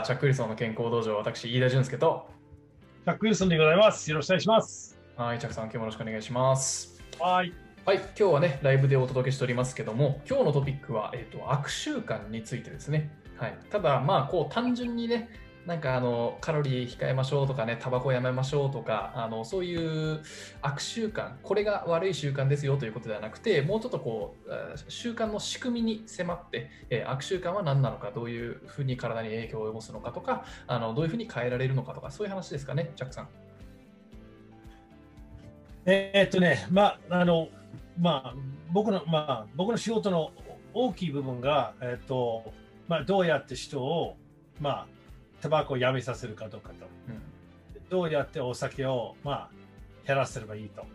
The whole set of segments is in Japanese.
どうもこんにちは。チャック・ウィルソンの健康道場、私、飯田俊介と。チャック・ウィルソンでございます。よろしくお願いします。はい、チャックさん、今日もよろしくお願いします。はい。はい、今日はね、ライブでお届けしておりますけども、今日のトピックは、えっ、と、悪習慣についてですね。はい。ただ、まあ、こう、単純にね、なんかあのカロリー控えましょうとかね、タバコやめましょうとか、あのそういう悪習慣、これが悪い習慣ですよということではなくて、もうちょっとこう、習慣の仕組みに迫って、えー悪習慣は何なのか、どういうふうに体に影響を及ぼすのかとか、あのどういうふうに変えられるのかとか、そういう話ですかね、ジャックさん。えーっとね、まあ、あの、まあ、僕の、まあ、僕の仕事の大きい部分が、えーっと、まあ、どうやって人を、まあ、タバコをやめさせるかどうかと。うんどうやってお酒を、まあ、減らせればいいと。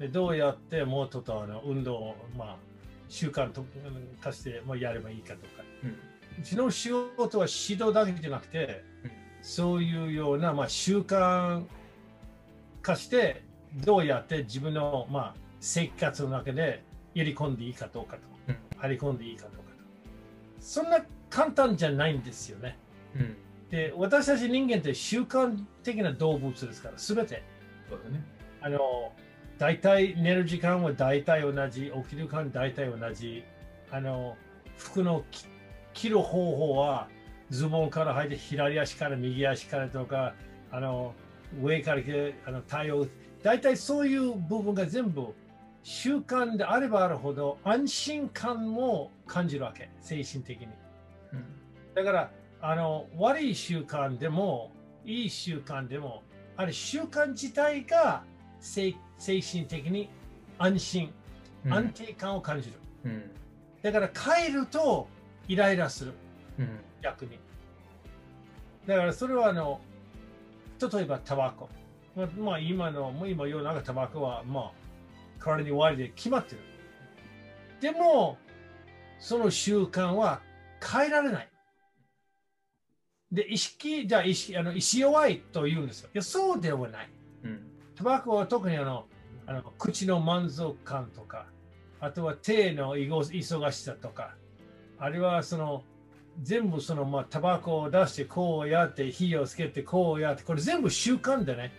でどうやってもうちょっとあの運動を、まあ、習慣と化して、まあ、やればいいかとか。うんうちの仕事は指導だけじゃなくて、うんそういうような、まあ、習慣化して、どうやって自分の、まあ、生活の中で入り込んでいいかどうかと、うん張り込んでいいかどうかと。そんな簡単じゃないんですよね。うん、で、私たち人間って習慣的な動物ですから、すべて。そうだね。あの、大体寝る時間は大体同じ、起きる時間大体同じ。あの、服のき着る方法は、ズボンから履いて左足から右足からとか、あの、上からあの、対応、大体そういう部分が全部習慣であればあるほど安心感も感じるわけ、精神的に。うんだから、あの、悪い習慣でも、いい習慣でも、あれ習慣自体が精精神的に安心、うん安定感を感じる。うんだから帰るとイライラする、うん逆に。だからそれはあの、例えばタバコ。まあ、まあ今の、もう今世の中タバコはまあ体に悪いで決まってる。でも、その習慣は変えられない。で、意識、じゃあ意識、あの意思弱いと言うんですよ。いや、そうではない。うんタバコは特にあのあの口の満足感とか、あとは手の忙しさとか、あるいはその全部そのまあタバコを出してこうやって火をつけてこうやってこれ全部習慣でね。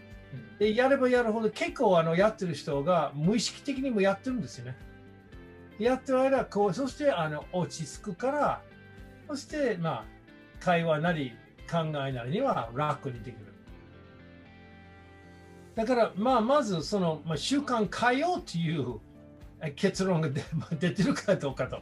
でやればやるほど結構あのやってる人が無意識的にもやってるんですよね。やってる間こうそしてあの落ち着くからそしてまあ会話なり考えなりには楽にできる。だから、まあ、まずその、まあ、習慣変えようという結論が出 出てるかどうかと。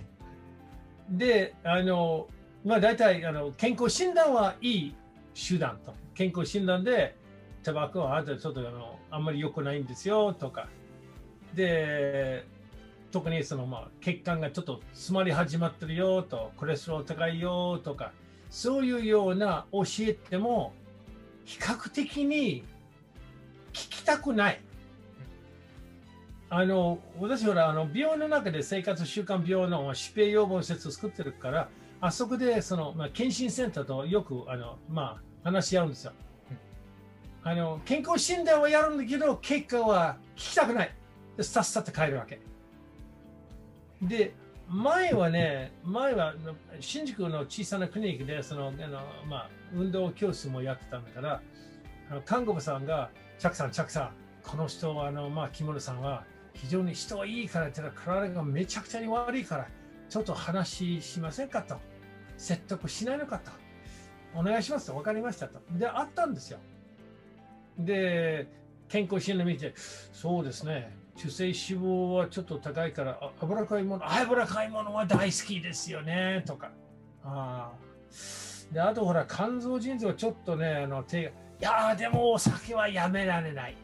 で、あの、まあ、大体あの健康診断はいい手段と。健康診断で、タバコはあなたちょっとあのあんまり良くないんですよとか。で、特にその、まあ、血管がちょっと詰まり始まってるよと、コレステロール高いよとか、そういうような教えても、比較的に聞きたくない。あの私はあの病院の中で生活習慣病の疾病予防施設を作ってるから、あそこでその、まあ、検診センターとよくあの、まあ、話し合うんですよ。あの健康診断はやるんだけど、結果は聞きたくない。でさっさと帰るわけ。で、前はね、前は新宿の小さなクリニックでそのあの、まあ、運動教室もやってたんだから、あの看護婦さんが、チャクさん、チャクさん、この人は、あのまあ、木村さんは非常に人はいいからって言ったら、体がめちゃくちゃに悪いから、ちょっと話しませんかと。説得しないのかと。お願いしますと。分かりましたと。で、あったんですよ。で、健康診断見て、そうですね、中性脂肪はちょっと高いから、あ脂っこいもの、脂っこいものは大好きですよね、とか。ああ。で、あとほら、肝臓、腎臓はちょっとね、あの手が、いやーでもお酒はやめられない。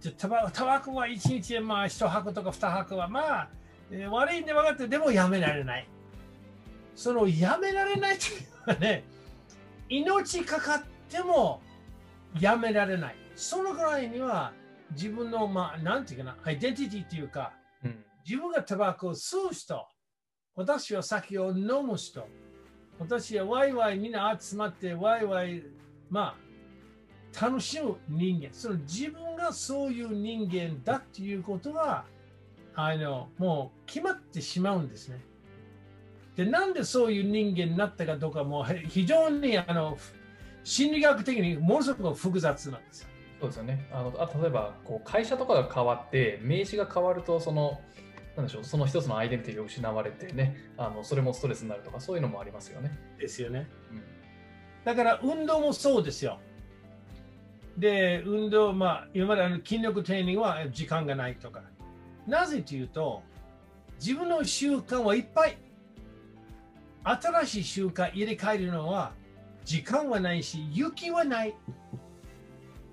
じゃタバタバコは1日まあ1箱とか2箱はまあ、えー悪いんで分かってでもやめられない。そのやめられないというのはね、命かかってもやめられない。そのぐらいには自分の、まあ、なんていうかな、アイデンティティというか、うん自分がタバコを吸う人、私は酒を飲む人、私はワイワイみんな集まってワイワイ、まあ、楽しむ人間、その自分がそういう人間だっていうことは、あのもう決まってしまうんですね。で、なんでそういう人間になったかどうかも非常にあの心理学的にものすごく複雑なんですよ。そうですよね。あのあ例えばこう会社とかが変わって名刺が変わるとそのなんでしょうその一つのアイデンティティが失われてねあのそれもストレスになるとかそういうのもありますよね。ですよね。うんだから運動もそうですよ。で、運動、まあ、今まであの筋力トレーニングは時間がないとか。なぜというと、自分の習慣はいっぱい。新しい習慣入れ替えるのは時間はないし、雪はない。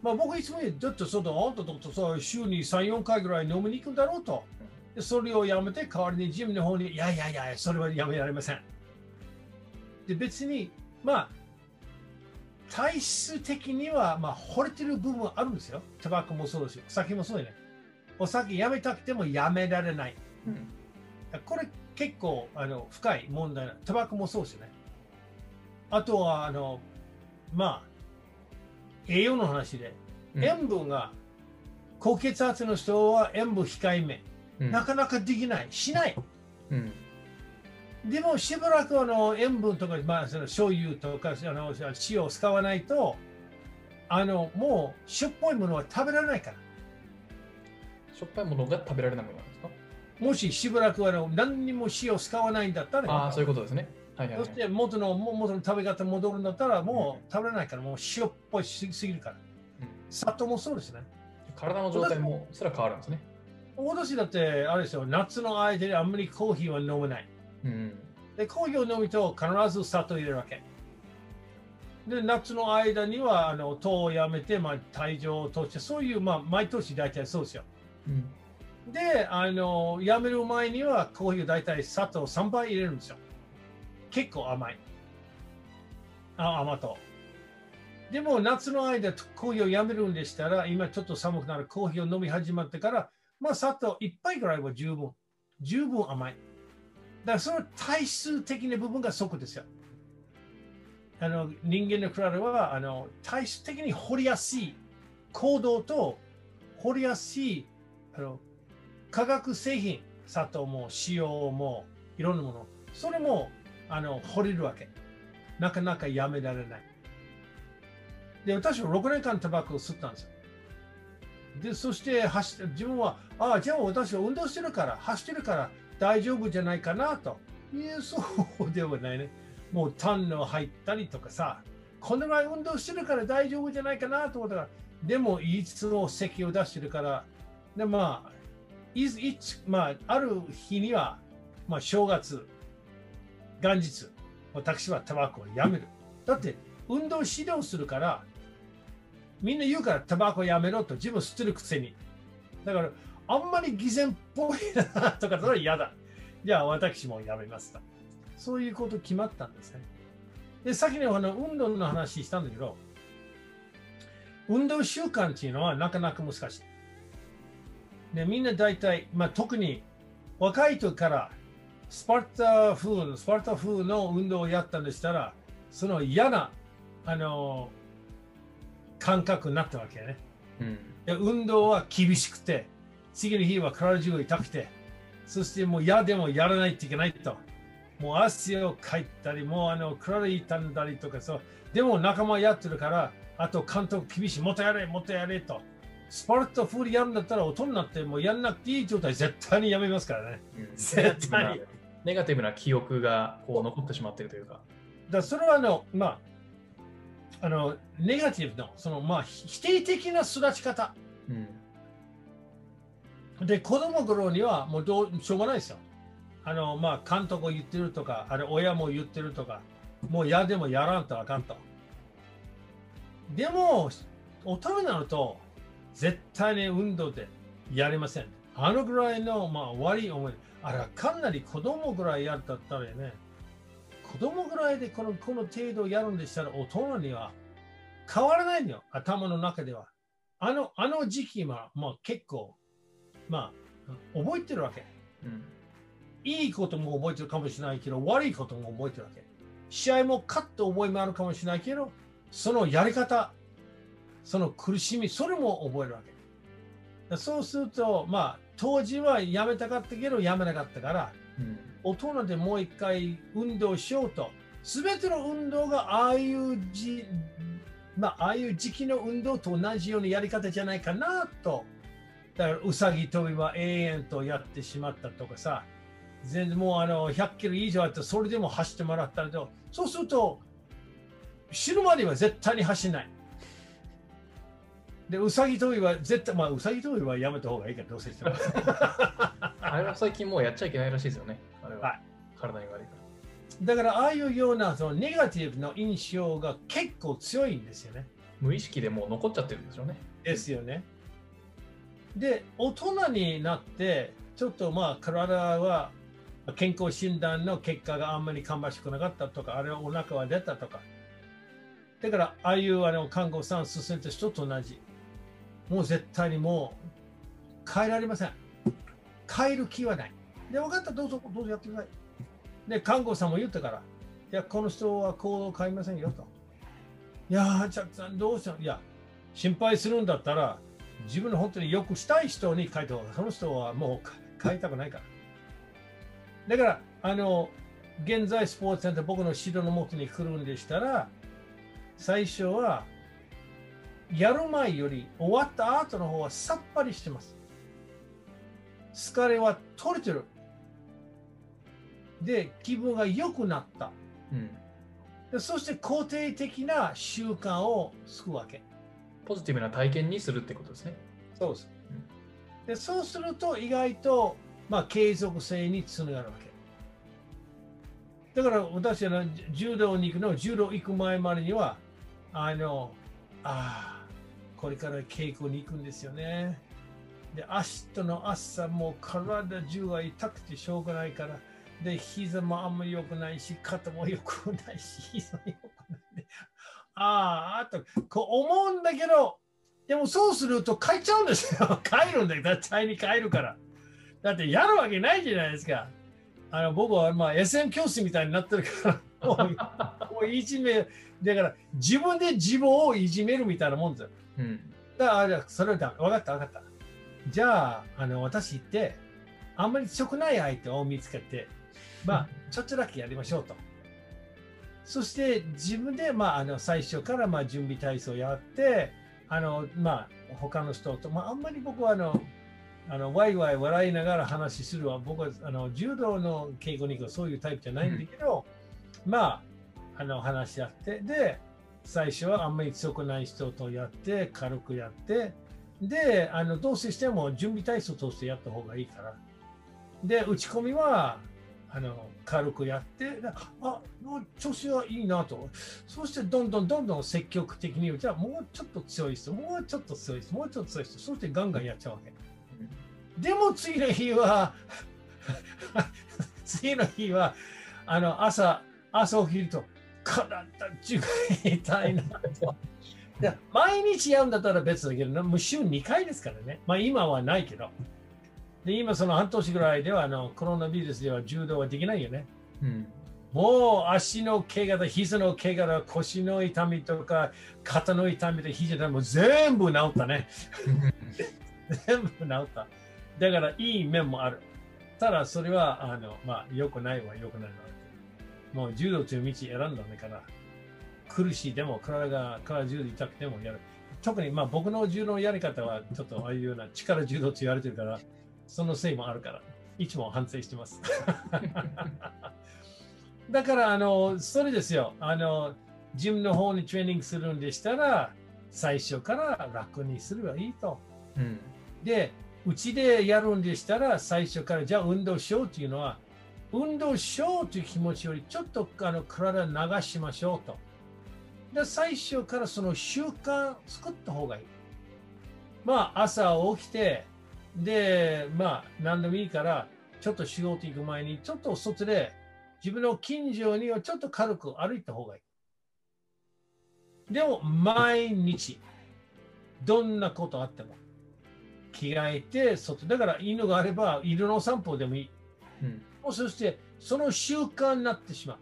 まあ、僕いつも言う、ちょっとその、あんたとさ週に3、4回ぐらい飲みに行くんだろうと。でそれをやめて代わりにジムの方に、いやいやいや、それはやめられません。で、別に、まあ、体質的には、まあ、惚れてる部分はあるんですよ。タバコもそうですよ。お酒もそうよね。お酒やめたくてもやめられない。うんこれ結構あの深い問題な。タバコもそうですよね。あとは、あの、まあ、栄養の話で、うん塩分が、高血圧の人は塩分控えめ。うんなかなかできない。しない。うんでもしばらくあの塩分とか、まあ、その醤油とかあの塩を使わないとあのもうしょっぽいものは食べられないからしょっぱいものが食べられなくなるんですか？もししばらくあの何にも塩を使わないんだったらああ、そういうことですね。はいはい、はいそし。て元のも元の食べ方に戻るんだったらもう食べれないからもう塩っぽいしすぎるからうん砂糖もそうですね体の状態もすら変わるんですね。私だってあれですよ夏の間であんまりコーヒーは飲めないうん。で、コーヒーを飲むと必ず砂糖入れるわけ。で、夏の間にはあの糖をやめて、まあ、体重を落として、そういう、まあ、毎年大体そうですよ。うん。で、あの、やめる前にはコーヒーを大体砂糖3倍入れるんですよ。結構甘い。あ、甘党。でも、夏の間、コーヒーをやめるんでしたら、今ちょっと寒くなるコーヒーを飲み始まってから、まあ、砂糖1杯ぐらいは十分。十分甘い。だからその体質的な部分がそこですよ。あの人間の体はあの体質的に掘りやすい行動と掘りやすいあの化学製品、砂糖も塩もいろんなもの、それもあの掘れるわけ。なかなかやめられない。で、私は6年間タバコを吸ったんですよ。で、そして走って自分は、ああ、じゃあ私は運動してるから、走ってるから大丈夫じゃないかなと。いや、そうではないね。もう痰の入ったりとかさ、このぐらい運動してるから大丈夫じゃないかなと思ったら、でもいつも咳を出してるから、でまあ、いつまあ、ある日には、まあ、正月、元日、私はタバコをやめる。だって、運動指導するから、みんな言うからタバコやめろと自分吸ってるくせに。だから、あんまり偽善っぽいなとか、それは嫌だ。じゃあ私もやめますと。そういうこと決まったんですね。で、さっきのあの運動の話したんだけど、運動習慣っていうのはなかなか難しい。で、みんな大体、まあ、特に若い時からスパルタ風の、スパルタ風の運動をやったんでしたら、その嫌な、あの、感覚になったわけね。うん。で運動は厳しくて、次の日は体中が痛くて、そしてもう嫌でもやらないといけないと。もう汗をかいたり、もうあの体痛んだりとかそう。でも仲間やってるから、あと監督厳しい、もっとやれ、もっとやれと。スパルタ風にやるんだったら、大人になってもうやんなくていい状態、絶対にやめますからね。うん絶対にネガティブな記憶がこう残ってしまっているというか。だそれはあの、まあ、あの、ネガティブの、その、まあ、否定的な育ち方。うん。で、子供頃にはもうどうしょうがないですよ。あの、まあ、監督言ってるとか、あれ、親も言ってるとか、もう嫌でもやらんとあかんと。でも、大人になると、絶対に運動でやれません。あのぐらいの、まあ、悪い思い。あれはかなり子供ぐらいやったったらね、子供ぐらいでこのこの程度やるんでしたら、大人には変わらないのよ、頭の中では。あのあの時期は、まあ、結構、まあ、覚えてるわけ。うん。いいことも覚えてるかもしれないけど、悪いことも覚えてるわけ。試合も勝った覚えもあるかもしれないけど、そのやり方、その苦しみ、それも覚えるわけ。そうすると、まあ、当時はやめたかったけど、やめなかったから、うん。大人でもう一回運動しようと、すべての運動がああいうじ、まあ、ああいう時期の運動と同じようなやり方じゃないかなと。だから、うさぎ跳びは永遠とやってしまったとかさ、全然もうあの100キロ以上あって、それでも走ってもらったらと、そうすると、死ぬまでは絶対に走らない。で、うさぎ跳びは絶対、まあ、うさぎ跳びはやめた方がいいから、どうせしても。あれは最近もうやっちゃいけないらしいですよね。あれは。はい体に悪いから。だから、ああいうようなそのネガティブの印象が結構強いんですよね。無意識でもう残っちゃってるんですよね。ですよね。で、大人になって、ちょっとまあ、体は健康診断の結果があんまり芳しくなかったとか、あれはお腹は出たとか。だから、ああいうあの看護師さん進んだ人と同じ。もう絶対にもう変えられません。変える気はない。で、分かった、どうぞ、どうぞやってください。で、看護師さんも言ったから、いや、この人は行動を変えませんよと。いやー、ちゃさん、どうしたいや、心配するんだったら、自分の本当によくしたい人に書いた方が、その人はもう変えたくないから。だから、あの、現在スポーツセンター、僕の指導のもとに来るんでしたら、最初は、やる前より終わった後の方はさっぱりしてます。疲れは取れてる。で、気分が良くなった。うん。でそして肯定的な習慣をつくわけ。ポジティブな体験にするってことですね。そうです。でそうすると意外と、まあ、継続性につながるわけ。だから私は柔道に行くの、柔道行く前までには、あの、ああ、これから稽古に行くんですよね。で、明日の朝もう体中が痛くてしょうがないから、で、膝もあんまり良くないし、肩も良くないし、膝も良くない、ああ、あと、こう思うんだけど、でもそうすると帰っちゃうんですよ。帰るんだよ。絶対に帰るから。だってやるわけないじゃないですか。あの僕はまあ SM 教師みたいになってるから、もうもういじめ、だから自分で自分をいじめるみたいなもんですよ。うん。だから、じゃあそれはダメ。分かった、分かった。じゃあ、あの私行って、あんまり強くない相手を見つけて、まあ、ちょっとだけやりましょうと。そして自分で、まあ、あの最初からまあ準備体操をやって、あのまあ、他の人と、まあ、あんまり僕はあの、あのワイワイ笑いながら話するは、僕はあの柔道の稽古に行くそういうタイプじゃないんだけど、まあ、あの話し合って、で、最初はあんまり強くない人とやって、軽くやって、で、あのどうせしても準備体操としてやった方がいいから。で、打ち込みはあの軽くやって、あ調子はいいなと。そしてどんどんどんどん積極的に、じゃあもうちょっと強い人、もうちょっと強い人、もうちょっと強い人、そしてガンガンやっちゃうわけ。でも次の日は、次の日は、あの朝、朝起きると、体中が痛いなと。で毎日やるんだったら別だけど、もう週2回ですからね。まあ今はないけど。で今その半年ぐらいではあのコロナウイルスでは柔道はできないよね。うん。もう足の怪我だ、膝の怪我だ、腰の痛みとか、肩の痛みで膝だ、もう全部治ったね。全部治った。だからいい面もある。ただそれはあの、まあ、良くないは良くないの。もう柔道という道選んだんだから、苦しいでも体が体中で痛くてもやる。特にまあ僕の柔道のやり方はちょっとああいうような力柔道と言われてるから、そのせいもあるから、いつも反省してます。だから、あの、それですよ。あの、ジムの方にトレーニングするんでしたら、最初から楽にすればいいと。うん。で、うちでやるんでしたら、最初から、じゃあ運動しようというのは、運動しようという気持ちより、ちょっとあの体流しましょうと。で、最初からその習慣作った方がいい。まあ、朝起きて、で、まあ、何でもいいから、ちょっと仕事行く前に、ちょっと外で、自分の近所にはちょっと軽く歩いた方がいい。でも、毎日、どんなことあっても、着替えて、外、だから犬があれば、犬の散歩でもいい。うん。もそして、その習慣になってしまう。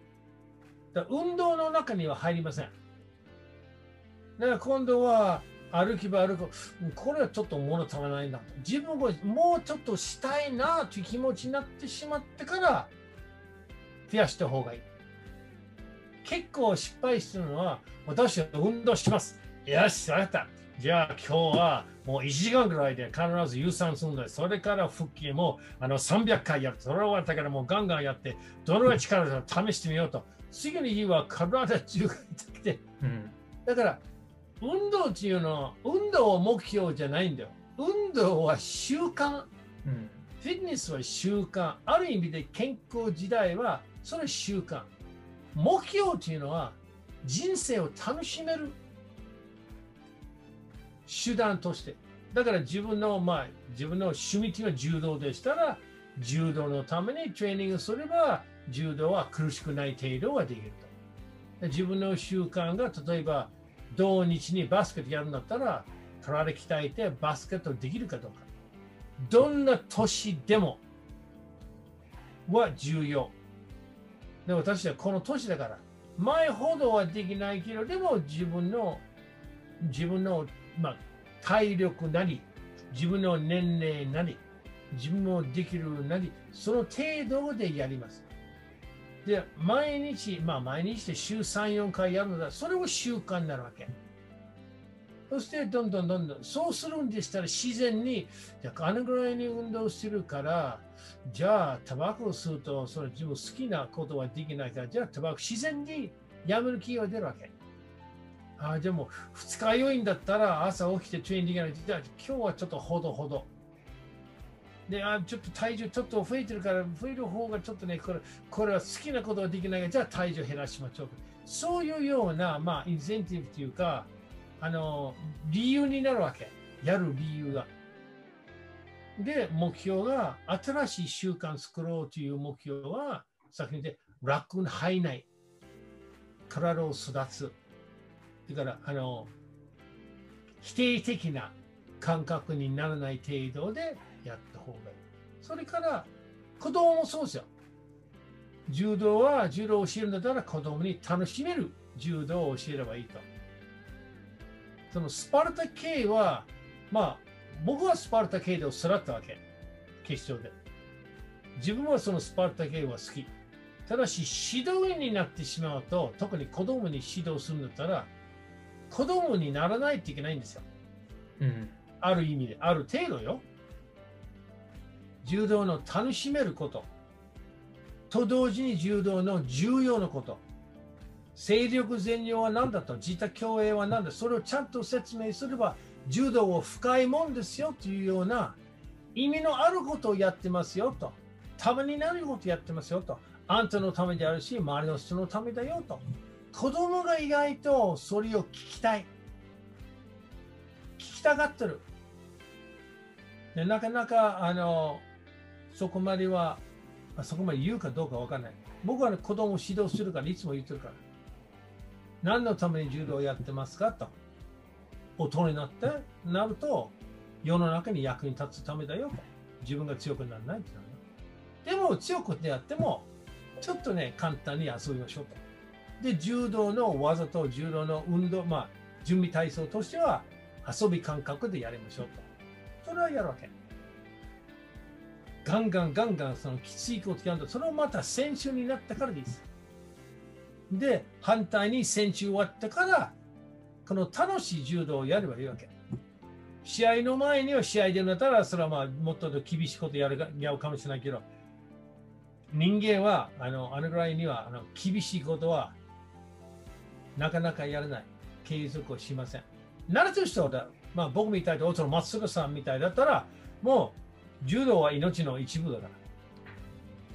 だ運動の中には入りません。だから今度は、歩けば歩く、これはちょっと物足らないな。自分がもうちょっとしたいなという気持ちになってしまってから、増やした方がいい。結構失敗するのは、私は運動します。よし、わかった。じゃあ今日はもう1時間ぐらいで必ず有酸素運動それから腹筋もあの300回やる。それ終わったからもうガンガンやって、どのぐらい力を試してみようと。次の日は体中が痛くて。うん。だから、運動っていうのは、運動を目標じゃないんだよ。運動は習慣。うん。フィットネスは習慣。ある意味で健康時代は、それは習慣。目標っていうのは、人生を楽しめる手段として。だから自分の、まあ、自分の趣味っていうのは柔道でしたら、柔道のためにトレーニングすれば、柔道は苦しくない程度はできると。自分の習慣が、例えば、土日にバスケットやるんだったら、体鍛えてバスケットできるかどうか。どんな年でもは重要。で私はこの年だから、前ほどはできないけど、でも自分の、自分の、まあ、体力なり、自分の年齢なり、自分もできるなり、その程度でやります。で、毎日、まあ毎日で週3、4回やるのだ、それを習慣になるわけ。そしてどんどんどんどん、そうするんでしたら自然に、じゃああのぐらいに運動するから、じゃあタバコを吸うと、それ自分好きなことはできないから、じゃあタバコ自然にやめる気が出るわけ。あでも、二日酔いんだったら朝起きてトレーニングやらないと、じゃあ今日はちょっとほどほど。で、あちょっと体重ちょっと増えてるから、増える方がちょっとね、これこれは好きなことはできないから、じゃあ体重減らしましょう。そういうような、まあ、インセンティブというか、あの、理由になるわけ。やる理由が。で、目標が、新しい習慣作ろうという目標は、先に言って、楽に入らない。体を育つ。だから、あの、否定的な感覚にならない程度でやった方がいい。それから、子供もそうですよ。柔道は柔道を教えるんだったら子供に楽しめる柔道を教えればいいと。そのスパルタ系は、まあ、僕はスパルタ系でスラったわけ。決勝で。自分はそのスパルタ系は好き。ただし、指導員になってしまうと、特に子供に指導するんだったら、子供にならないといけないんですよ。うん。ある意味で、ある程度よ。柔道の楽しめること。と同時に柔道の重要なこと。勢力全量は何だと、自他共栄は何だ、それをちゃんと説明すれば、柔道は深いもんですよというような意味のあることをやってますよと。ためになることやってますよと。あんたのためであるし、周りの人のためだよと。子供が意外とそれを聞きたい。聞きたがってる。でなかなかあのそこまでは、そこまで言うかどうかわからない。僕は、ね、子供を指導するからいつも言ってるから。何のために柔道をやってますかと。大人になってなると、世の中に役に立つためだよ。自分が強くならないってなる。でも強くやっても、ちょっとね、簡単に遊びましょうと。で、柔道の技と柔道の運動、まあ、準備体操としては、遊び感覚でやりましょうと。それはやるわけ。ガンガンガンガンそのきついことやると、それをまた選手になったからです。で、反対に選手終わったから、この楽しい柔道をやればいいわけ。試合の前には試合でなったら、それはまあもっと厳しいことやるやるかもしれないけど、人間はあのあのぐらいにはあの厳しいことはなかなかやらない。継続をしません。慣れてる人だ、まあ、僕みたいで、その松坂さんみたいだったら、もう柔道は命の一部だから。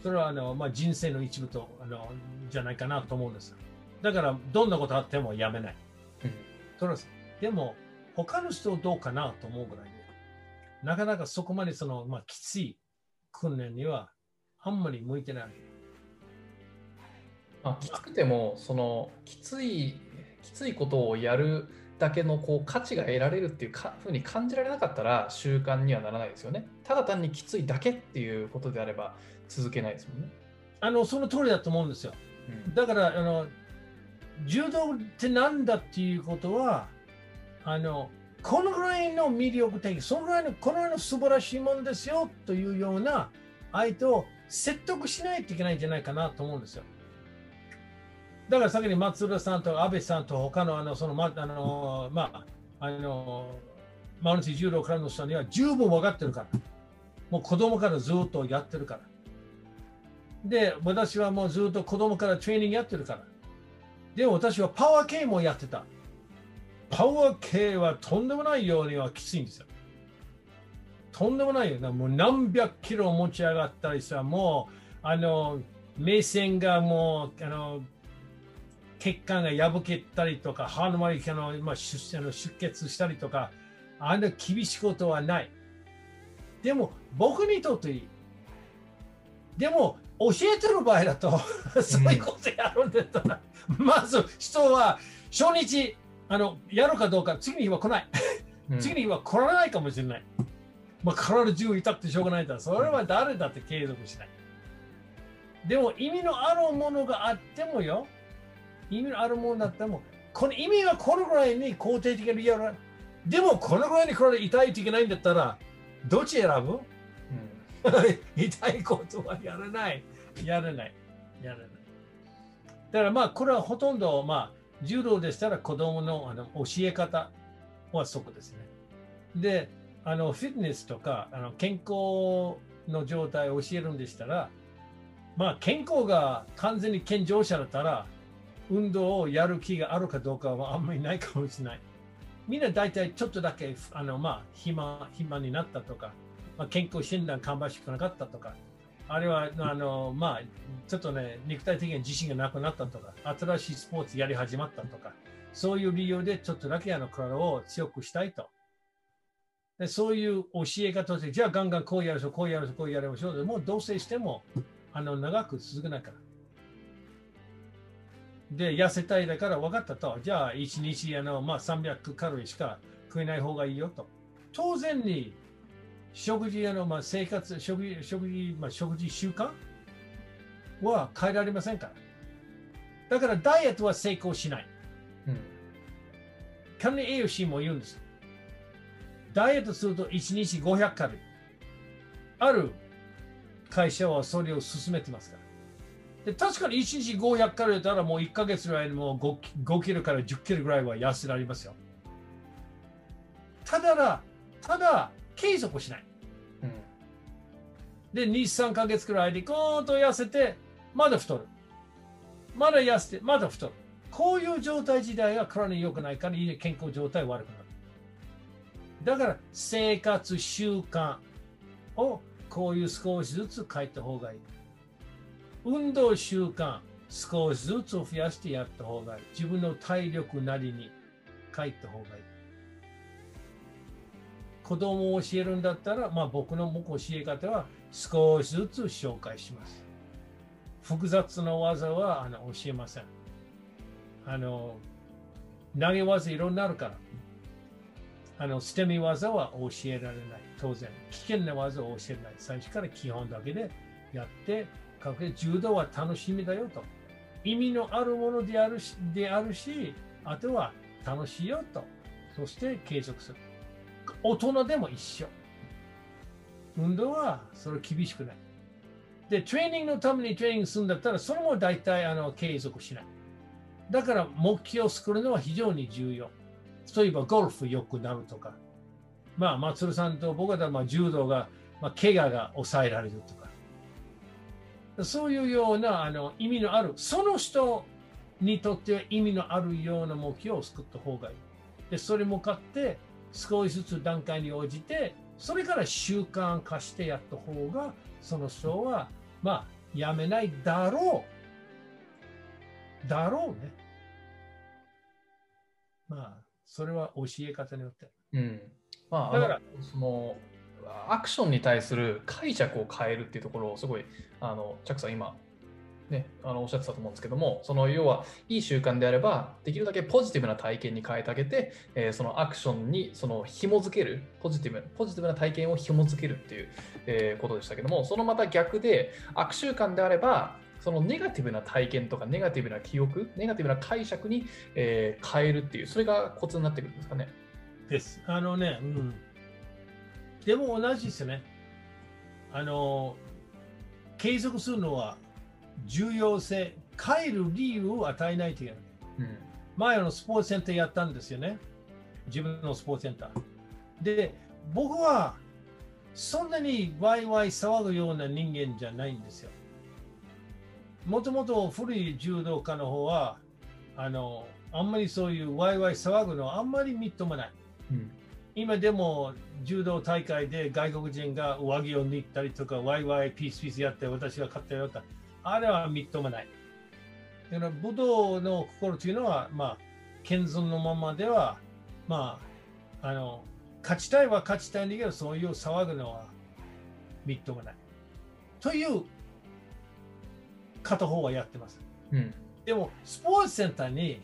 それはあの、まあ、人生の一部とあのじゃないかなと思うんです。だから、どんなことあってもやめない。うんそれはでも、他の人どうかなと思うぐらいで、なかなかそこまでその、まあ、きつい訓練にはあんまり向いてない。まあ、きつくても、そのきつい、きついことをやるだけのこう価値が得られるっていうかふうに感じられなかったら習慣にはならないですよね。ただ単にきついだけっていうことであれば続けないですもんね。あの、その通りだと思うんですよ。うんだから、あの、柔道ってなんだっていうことは、あの、このぐらいの魅力的、そのぐらいの、このぐらいの素晴らしいものですよというような相手を説得しないといけないんじゃないかなと思うんですよ。だから先に松浦さんと安倍さんと他のあの、その、ま、あの、まあ、あの、マウンティ柔道からの人には十分分かってるから。もう子供からずっとやってるから。で、私はもうずっと子供からトレーニングやってるから。で、私はパワー系もやってた。パワー系はとんでもないようにはきついんですよ。とんでもないよ。もう何百キロ持ち上がったりさ、もう、あの、目線がもう、あの、血管が破けたりとか、歯の周りの、まあ、出あの出血したりとか、あんな厳しいことはない。でも、僕にとっていい。でも、教えてる場合だと、そういうことやるんだったら、うん、まず人は初日あのやるかどうか、次の日は来ない。次の日は来らないかもしれない。まあ、体中痛くてしょうがないんだ。それは誰だって継続しない。でも意味のあるものがあってもよ、意味のあるものだっても、この意味はこのぐらいに肯定的にやる。でもこのぐらいにこれ痛いといけないんだったら、どっち選ぶ、うん、痛いことはやらない。やらない。やらない。だからまあこれはほとんどまあ柔道でしたら子供のあの教え方はそこですね。で、あのフィットネスとかあの健康の状態を教えるんでしたら、まあ健康が完全に健常者だったら運動をやる気があるかどうかはあんまりないかもしれない。みんな大体ちょっとだけあの、まあ、暇暇になったとか、まあ、健康診断芳しくなかったとか、あるいはあの、まあ、ちょっとね、肉体的に自信がなくなったとか、新しいスポーツやり始まったとか、そういう理由でちょっとだけあの体を強くしたいと。でそういう教え方で、じゃあガンガンこうやるし、こうやるし、こうやるしょう、もうどうせしてもあの長く続くないから。で、痩せたいだから分かったと。じゃあ、1日あの、まあ、300カロリーしか食えない方がいいよと。当然に、食事、あのまあ、生活、食事、食事、まあ、食事習慣は変えられませんから。だから、ダイエットは成功しない。うん。管理栄養士も言うんです。ダイエットすると1日500カロリー。ある会社はそれを進めてますから。で確かに1日500カロリーだったらもう1ヶ月ぐらいでも 5, 5キロから10キロぐらいは痩せられますよ。ただ、ただ、継続しない。うん、で、2、3ヶ月くらいでゴーンと痩せて、まだ太る。まだ痩せて、まだ太る。こういう状態自体が体に良くないから健康状態悪くなる。だから生活習慣をこういう少しずつ変えた方がいい。運動習慣、少しずつ増やしてやった方がいい。自分の体力なりに書いた方がいい。子供を教えるんだったら、まあ、僕の教え方は少しずつ紹介します。複雑な技はあの教えません。あの投げ技いろんなあるから。あの捨て身技は教えられない。当然。危険な技を教えない。最初から基本だけでやって柔道は楽しみだよと。意味のあるものであるし、であるしあとは楽しいよと。そして継続する。大人でも一緒。運動はそれ厳しくない。で、トレーニングのためにトレーニングするんだったら、それも大体あの継続しない。だから目標を作るのは非常に重要。例えばゴルフ良くなるとか。まあ、松さんと僕はまあ柔道が、まあ、怪我が抑えられるとか。そういうようなあの意味のある、その人にとっては意味のあるような目標を作った方がいい。で、それ向かって少しずつ段階に応じて、それから習慣化してやった方が、その人は、まあ、やめないだろう。だろうね。まあ、それは教え方によって。うん。まあ、だから、その、アクションに対する解釈を変えるっていうところをすごいあのチャックさん今ね、あのおっしゃってたと思うんですけども、その要はいい習慣であれば、できるだけポジティブな体験に変えてあげて、えー、そのアクションにその紐付ける、ポジティブポジティブな体験を紐付けるっていう、えー、ことでしたけども、そのまた逆で、悪習慣であれば、そのネガティブな体験とか、ネガティブな記憶、ネガティブな解釈に、えー、変えるっていう、それがコツになってくるんですかね？です。あのね、うんでも同じですね。あの、継続するのは重要性、変える理由を与えないといけない。うん。前のスポーツセンターやったんですよね。自分のスポーツセンター。で、僕はそんなにワイワイ騒ぐような人間じゃないんですよ。もともと古い柔道家の方は、あの、あんまりそういうワイワイ騒ぐのはあんまり認めない。うん。今でも柔道大会で外国人が上着を脱ったりとか、ワイワイピースピースやって私が勝ったよと、あれは認めない。だから武道の心というのは、まあ、謙遜のままでは、まあ、あの、勝ちたいは勝ちたいんだけど、そういう騒ぐのは認めない。という片方はやってます。うん。でも、スポーツセンターに、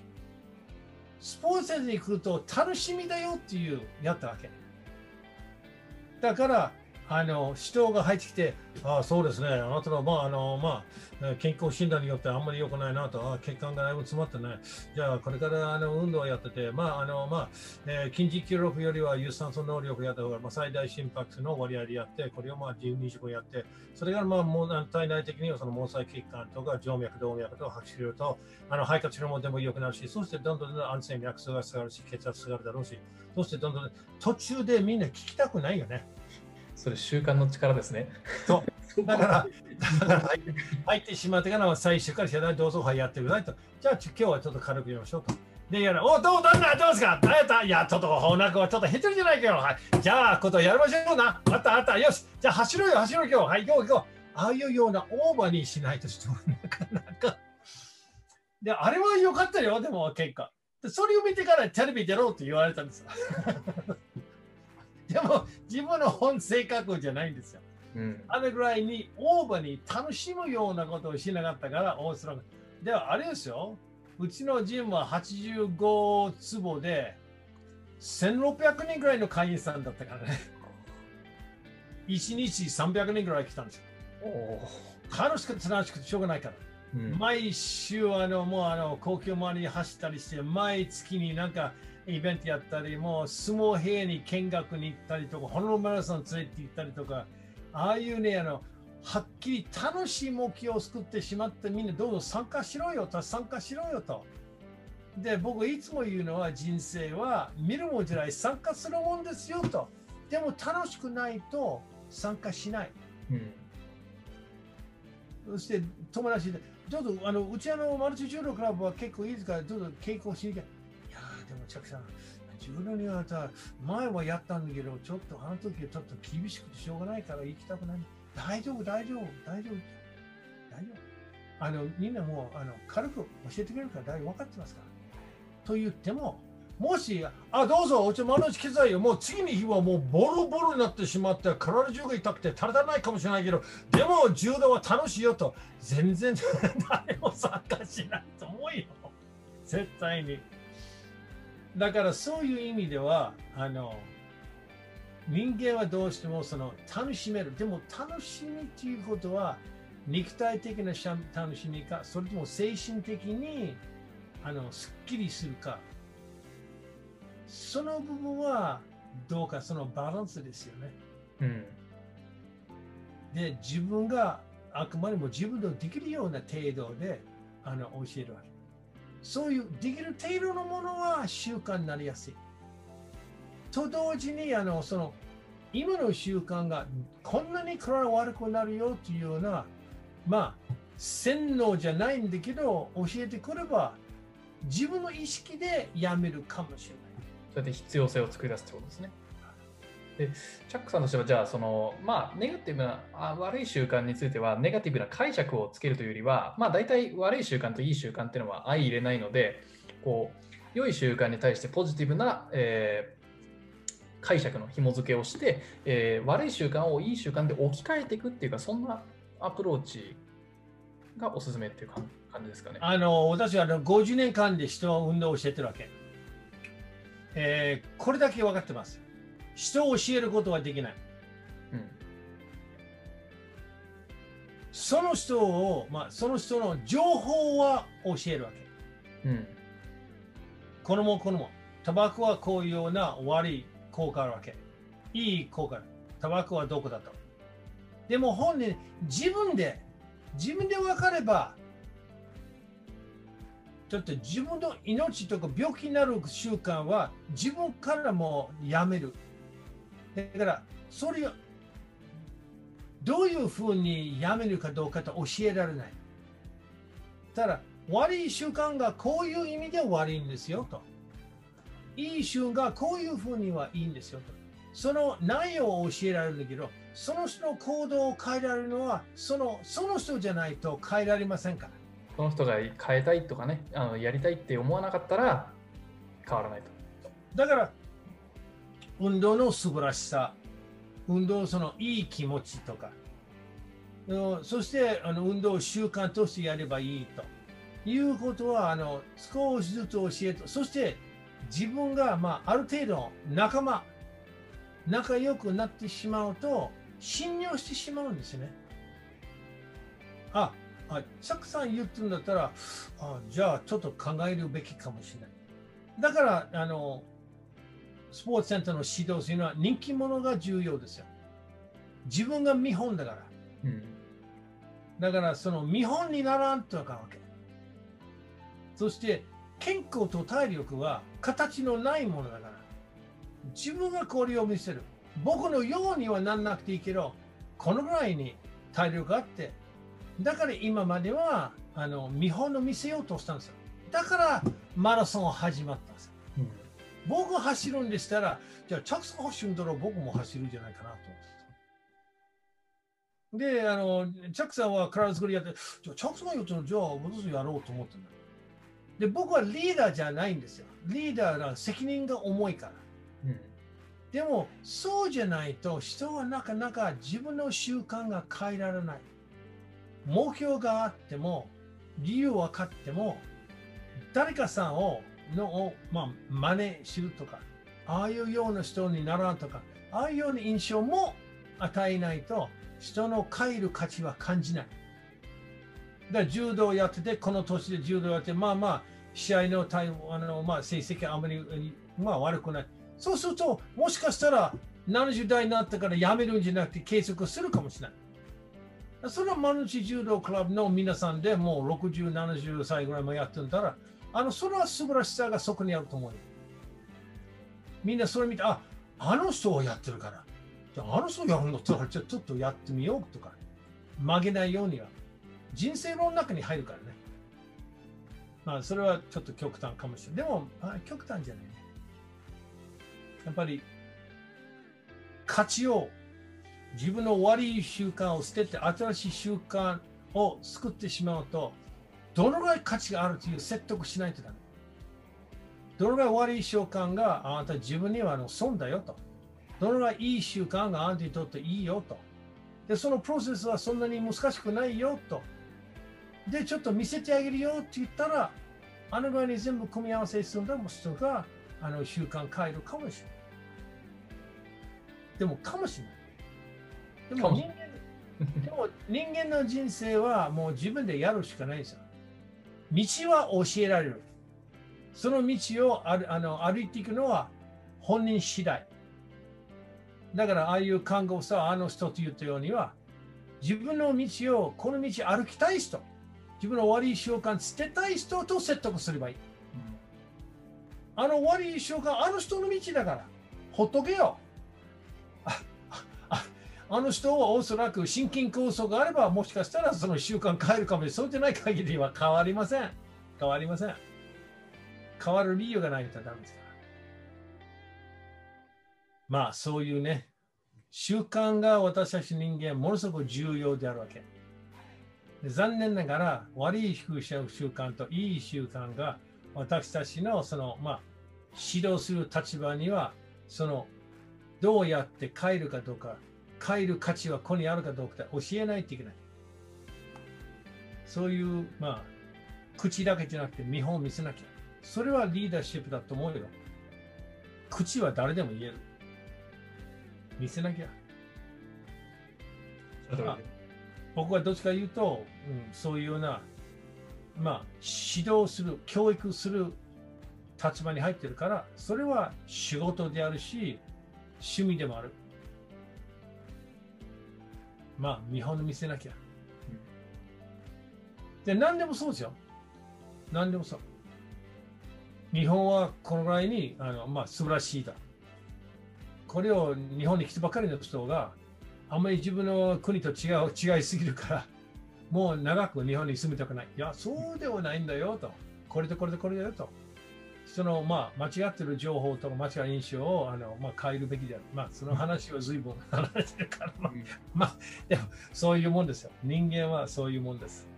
スポーツセンターに来ると楽しみだよっていうやったわけ。だから、あの人が入ってきて、あ、そうですね、あなたの、まああのまあ、健康診断によってあんまり良くないなと、あ血管がだいぶ詰まってね、じゃあこれからあの運動をやってて、まああのまあえー筋持久力よりは有酸素能力やった方が、まあ、最大心拍数の割合でやって、これをまあ12時間やって、それがまあもう体内的にはその毛細血管とか静脈、動脈と拍手量とあの肺活量もでも良くなるし、そしてどんどんどんどん安静脈数が下がるし、血圧下がるだろうし、そしてどんどん途中でみんな聞きたくないよね。それ習慣の力ですね。そう。だから、だから入ってしまってから最初から謝罪どうぞはいやってくださいと。じゃあち今日はちょっと軽くやりましょうと。で、やら、おどうだんだ？どうですか？誰やったいや、ちょっとお腹はちょっと減ってるじゃないかよ。はい。じゃあ、ことやりましょうな。あったあった。よし。じゃあ走ろうよ、走ろうよ。今日。はい、行こう行こう。ああいうようなオーバーにしないとしてもなかなか。で、あれは良かったよ、でも結果。でそれを見てからテレビ出ろって言われたんですよ。でも、自分の本性格じゃないんですよ。うん。あれぐらいにオーバーに楽しむようなことをしなかったから、オーストラリア。では、あれですよ。うちのジムは85坪で、1600人ぐらいの会員さんだったからね。1日300人ぐらい来たんですよ。おお。楽しくて楽しくてしょうがないから。うん。毎週あのもうあの公共周りに走ったりして毎月になんかイベントやったりもう相撲部屋に見学に行ったりとかホノルルマラソン連れて行ったりとかああいうねあのはっきり楽しい目標を作ってしまってみんなどうぞ参加しろよと参加しろよとで僕いつも言うのは人生は見るもんじゃない参加するもんですよとでも楽しくないと参加しないうん。そして友達で、どうぞ、あのうちあのマルチ柔道クラブは結構いいですから、どうぞ稽古しに行け。いやー、でも、チャクさん、柔道にはさ、前はやったんだけど、ちょっとあの時はちょっと厳しくてしょうがないから行きたくない。大丈夫、大丈夫、大丈夫。大丈夫。あの、みんなもうあの軽く教えてくれるから大丈夫、分かってますから。と言っても、もし、あ、どうぞ、お茶丸の内機材よ。もう次の日はもうボロボロになってしまって、体中が痛くて足りないかもしれないけど、でも柔道は楽しいよと、全然誰も参加しないと思うよ。絶対に。だからそういう意味では、あの、人間はどうしてもその楽しめる。でも楽しみということは、肉体的な楽しみか、それとも精神的にあのすっきりするか。その部分はどうか、そのバランスですよね。うん。で、自分があくまでも自分のできるような程度であの教えるわけ。そういうできる程度のものは習慣になりやすい。と同時に、あのその今の習慣がこんなに体が悪くなるよというような、まあ、洗脳じゃないんだけど、教えてくれば、自分の意識でやめるかもしれない。それで必要性を作り出すってことですね。で、チャックさんとしては、じゃあ、その、まあ、ネガティブなあ、悪い習慣については、ネガティブな解釈をつけるというよりは、まあ、大体悪い習慣といい習慣っていうのは相入れないので、こう、良い習慣に対してポジティブな、えー解釈の紐付けをして、えー悪い習慣をいい習慣で置き換えていくっていうか、そんなアプローチがおすすめっていう感じですかね。あの私はあの50年間で人の運動を教えてるわけ。えーこれだけ分かってます。人を教えることはできない。うん。その人を、まあ、その人の情報は教えるわけ。うん。これもこれも。タバコはこういうような悪い効果あるわけ。いい効果ある。タバコはどこだと。でも本人、自分で自分で分かれば、ちょっと自分の命とか病気になる習慣は自分からもやめる。だから、それをどういうふうにやめるかどうかと教えられない。ただ、悪い習慣がこういう意味で悪いんですよと。いい習慣がこういうふうにはいいんですよと。その内容を教えられるんだけど、その人の行動を変えられるのは、そのその人じゃないと変えられませんから。その人が変えたいとかね、あのやりたいって思わなかったら変わらないと。だから、運動の素晴らしさ、運動そのいい気持ちとか、そしてあの運動を習慣としてやればいいということはあの少しずつ教えて、そして自分が、まあ、ある程度仲間、仲良くなってしまうと信用してしまうんですね。あ、あチャックさん言ってるんだったらあ、じゃあちょっと考えるべきかもしれない。だから、あの、スポーツセンターの指導というのは人気者が重要ですよ。自分が見本だから。うん、だからその見本にならんとあかんわけ。そして健康と体力は形のないものだから。自分がこれを見せる。僕のようにはなんなくていいけど、このぐらいに体力があって、だから今まではあの見本を見せようとしたんですよ。だからマラソン始まったんですよ。うん僕が走るんでしたら、じゃあ、チャックさん走るんだろう、僕も走るんじゃないかなと思ってた。で、あの、チャックさんは体作りやって、じゃあ、チャックさんが言ったら、じゃあ、私やろうと思ってんだ。で、僕はリーダーじゃないんですよ。リーダーは責任が重いから。うんでも、そうじゃないと、人はなかなか自分の習慣が変えられない。目標があっても、理由分かっても、誰かさんをのを、まあ、真似するとか、ああいうような人にならんとか、ああいうような印象も与えないと、人の変える価値は感じない。だから柔道やってて、この年で柔道やって、まあまあ、試合のタイあの、まあ、成績あまり、まあ、悪くない。そうすると、もしかしたら70代になってからやめるんじゃなくて継続するかもしれない。それはマルチ柔道クラブの皆さんでもう60、70歳ぐらいもやってんだら、あの、それは素晴らしさがそこにあると思う。みんなそれ見て、あ、あの人をやってるから。じゃあ、あの人やるんだったら、じゃちょっとやってみようとか、曲げないようには。人生の中に入るからね。まあ、それはちょっと極端かもしれない。でも、あ極端じゃないね。やっぱり、価値を、自分の悪い習慣を捨てて、新しい習慣を作ってしまうと、どのぐらい価値があるという説得しないとダメ。どのぐらい悪い習慣があなた自分にはあの損だよと。どのぐらいいい習慣があなたにとっていいよと。で、そのプロセスはそんなに難しくないよと。で、ちょっと見せてあげるよって言ったら、あのぐらいに全部組み合わせするんだも人があの習慣変えるかもしれない。でも、かもしれない。でも人間でも人間の人生はもう自分でやるしかないですよ。道は教えられる。その道をあるあの歩いていくのは本人次第。だからああいう看護師さん、あの人と言ったようには、自分の道を、この道歩きたい人、自分の悪い習慣捨てたい人と説得すればいい。あの悪い習慣、あの人の道だから、ほっとけよ。あの人はおそらく心筋梗塞があれば、もしかしたらその習慣変えるかもしれない。そうじゃない限りは変わりません。変わりません。変わる理由がないとダメですから。まあ、そういうね、習慣が私たち人間、ものすごく重要であるわけ。残念ながら、悪い習慣といい習慣が私たちのその、まあ、指導する立場には、その、どうやって変えるかどうか、変える価値はここにあるかどうか教えないといけない。そういう、まあ、口だけじゃなくて見本を見せなきゃ。それはリーダーシップだと思うよ。口は誰でも言える。見せなきゃ。あ僕はどっちか言うと、うん、そういうような、まあ、指導する、教育する立場に入ってるから、それは仕事であるし、趣味でもある。まあ、見本見せなきゃ。で、何でもそうですよ。何でもそう。日本はこのぐらいにあの、まあ、素晴らしいだ。これを日本に来てばかりの人があんまり自分の国と違う違いすぎるから、もう長く日本に住みたくない。いや、そうではないんだよと。これとこれとこれだよと。その、まあ、間違ってる情報とか間違った印象をあの、まあ、変えるべきである。まあ、その話は随分話してるから、まあ、まあ、でも、そういうもんですよ。人間はそういうもんです。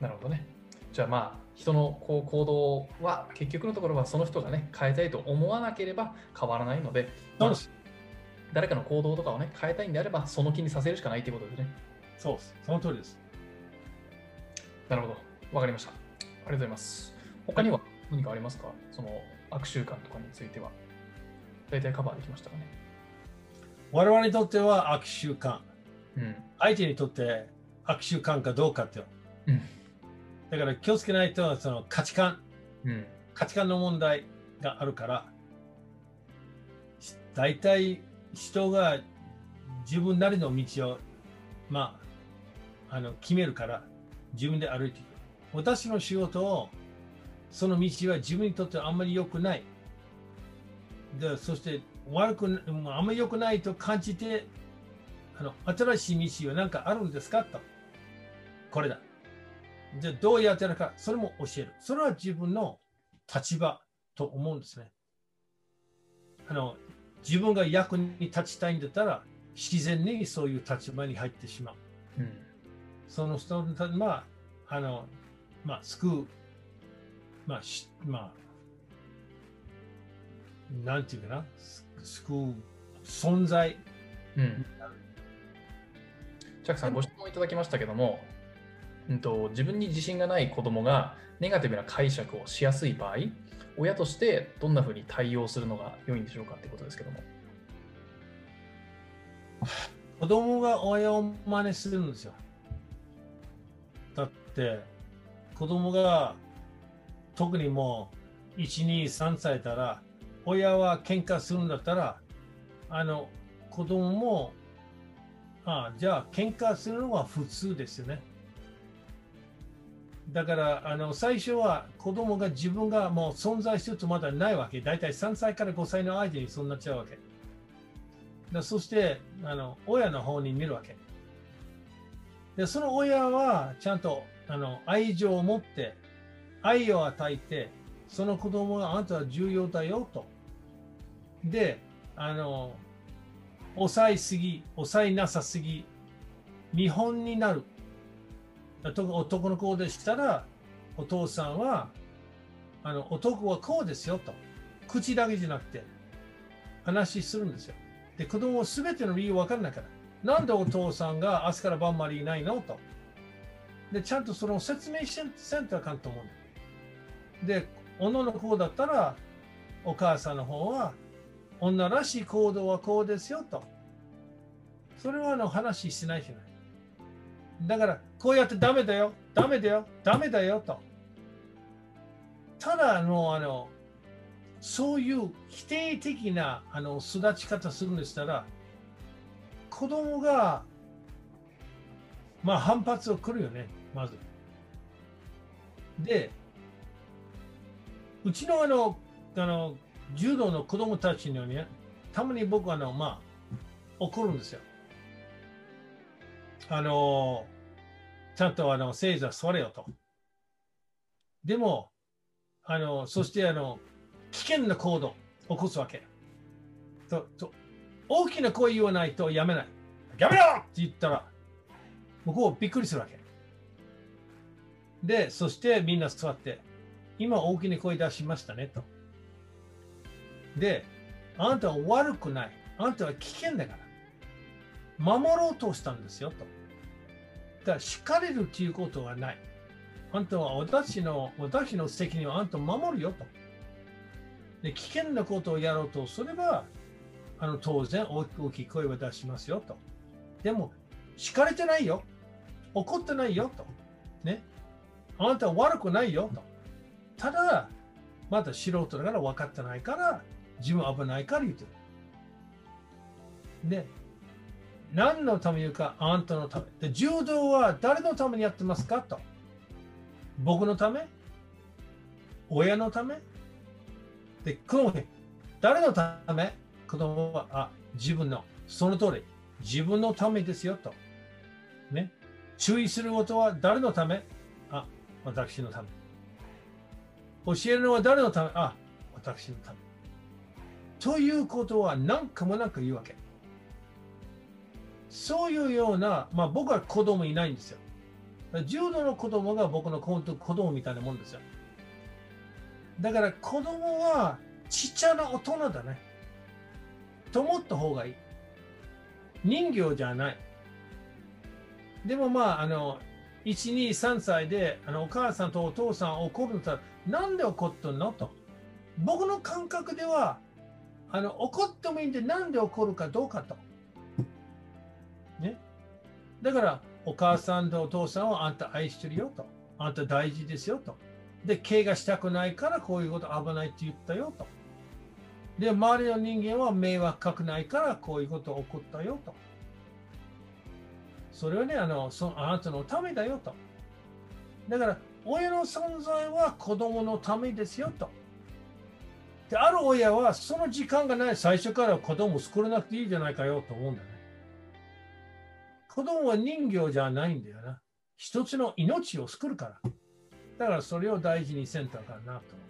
なるほどね。じゃあまあ、人のこう行動は結局のところはその人がね、変えたいと思わなければ変わらないので、まあ。誰かの行動とかをね、変えたいんであれば、その気にさせるしかないということですね。そうです。その通りです。なるほど。わかりました。ありがとうございます。他には何かありますか？その悪習慣とかについては。大体カバーできましたかね？我々にとっては悪習慣。うん。相手にとって悪習慣かどうかって。うん。だから気をつけないと、その価値観、うん。価値観の問題があるから、し大体人が自分なりの道を、まあ、あの決めるから、自分で歩いていく。私の仕事を、その道は自分にとってあんまり良くない。でそして悪くあんまり良くないと感じて、あの新しい道は何かあるんですか？と。これだ。じゃあどうやってやるか、それも教える。それは自分の立場と思うんですね。あの自分が役に立ちたいんだったら、自然にそういう立場に入ってしまう。うん。その人のたまあ、あの、まあ、救う、まあ、しまあ、なんていうかな、す救う存在。うん。チャックさん、ご質問いただきましたけども、うんと、自分に自信がない子供がネガティブな解釈をしやすい場合、親としてどんなふうに対応するのが良いんでしょうかってことですけども。子供が親を真似するんですよ。だって、子供が特にもう1、2、3歳たら、親は喧嘩するんだったら、あの、子供も、あじゃあ喧嘩するのは普通ですよね。だから、あの、最初は子供が自分がもう存在するとまだないわけ。だいたい3歳から5歳の間にそうなっちゃうわけ。だそしてあの親の方に見るわけ。でその親はちゃんとあの愛情を持って愛を与えてその子供があなたは重要だよと。であの抑えすぎ抑えなさすぎ見本になる男の子でしたらお父さんはあの男はこうですよと口だけじゃなくて話するんですよ。で、子供は全ての理由分からないから。なんでお父さんが明日から晩までいないのと。で、ちゃんとその説明せんせんとあかんと思う。で、女の子だったら、お母さんの方は、女らしい行動はこうですよと。それはあの話しないじゃない。だから、こうやってダメだよ、ダメだよ、ダメだよと。ただ、あの、あの、そういう否定的なあの育ち方するんでしたら、子供が、まあ反発をくるよね、まず。で、うちのあの、あの、柔道の子供たちにはね、たまに僕はあの、まあ、怒るんですよ。あの、ちゃんとあの、正座座れよと。でも、あの、そしてあの、危険な行動を起こすわけ。とと大きな声言わないとやめない。やめろって言ったら、向こうびっくりするわけ。で、そしてみんな座って、今大きな声出しましたねと。で、あなたは悪くない。あなたは危険だから。守ろうとしたんですよと。だから、叱れるということはない。あんたは私の私の責任をあんたを守るよと。で危険なことをやろうとすれば、あの当然大き大きい声を出しますよと。でも、叱れてないよ。怒ってないよと。ね。あなたは悪くないよと。ただ、まだ素人だから分かってないから、自分危ないから言ってる。で、何のため言うか、あんたのため。で、柔道は誰のためにやってますかと。僕のため？親のため？で、この誰のため？子供は、あ、自分の、その通り、自分のためですよと。ね。注意することは誰のため、私のため。教えるのは誰のため？あ、私のため。ということは何回も何回言うわけ。そういうような、まあ僕は子供いないんですよ。重度の子供が僕の子供みたいなもんですよ。だから子供はちっちゃな大人だね。と思った方がいい。人形じゃない。でもまあ、あの、1、2、3歳であのお母さんとお父さん怒るんだったら、なんで怒ってんの？と。僕の感覚では、あの怒ってもいいんで、なんで怒るかどうかと。ね。だから、お母さんとお父さんをあんた愛してるよと。あんた大事ですよと。で、怪我したくないからこういうこと危ないって言ったよと。で、周りの人間は迷惑かけないからこういうこと起こったよと。それはね、あのそあなたのためだよと。だから、親の存在は子供のためですよと。で、ある親はその時間がない最初から子供を作らなくていいじゃないかよと思うんだね。子供は人形じゃないんだよな。一つの命を救うから。だからそれを大事にせんとかなと思